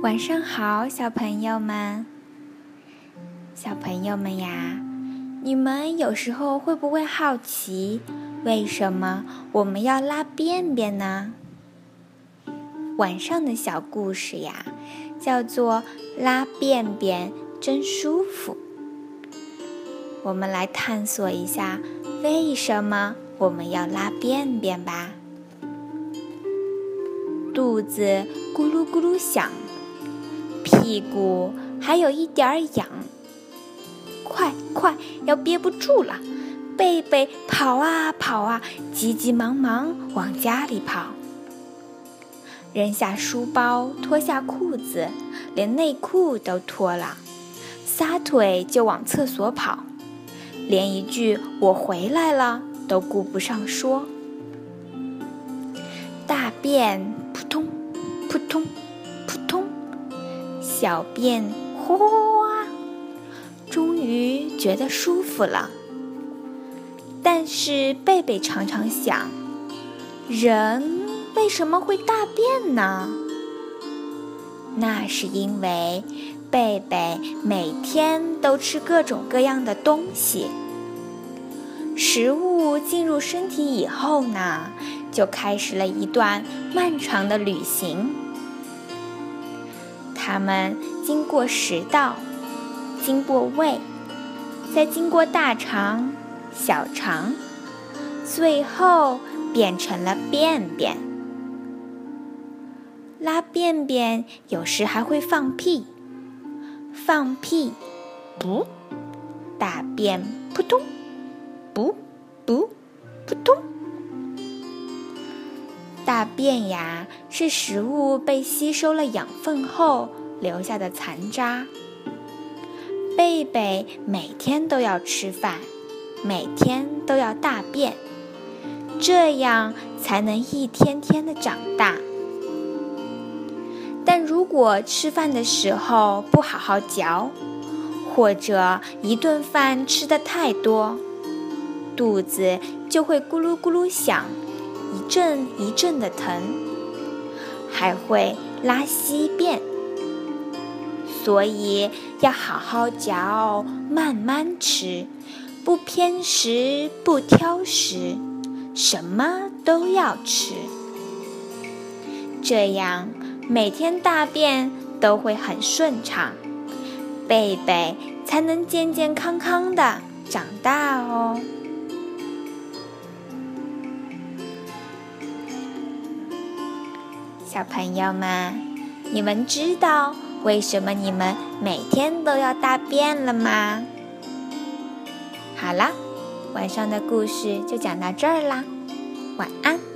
晚上好，小朋友们。小朋友们呀，你们有时候会不会好奇，为什么我们要拉便便呢？晚上的小故事呀，叫做“拉便便真舒服”。我们来探索一下，为什么我们要拉便便吧。肚子咕噜咕噜响。屁股还有一点痒，快快要憋不住了！贝贝跑啊跑啊，急急忙忙往家里跑，扔下书包，脱下裤子，连内裤都脱了，撒腿就往厕所跑，连一句“我回来了”都顾不上说。大便扑通扑通。小便哗，终于觉得舒服了。但是贝贝常常想：人为什么会大便呢？那是因为贝贝每天都吃各种各样的东西。食物进入身体以后呢，就开始了一段漫长的旅行。它们经过食道，经过胃，再经过大肠、小肠，最后变成了便便。拉便便有时还会放屁，放屁，不，大便扑通，不不，扑通。大便呀，是食物被吸收了养分后留下的残渣。贝贝每天都要吃饭，每天都要大便，这样才能一天天的长大。但如果吃饭的时候不好好嚼，或者一顿饭吃的太多，肚子就会咕噜咕噜响。一阵一阵的疼，还会拉稀便，所以要好好嚼，慢慢吃，不偏食，不挑食，什么都要吃，这样每天大便都会很顺畅，贝贝才能健健康康的长大哦。小朋友们，你们知道为什么你们每天都要大便了吗？好啦，晚上的故事就讲到这儿啦，晚安。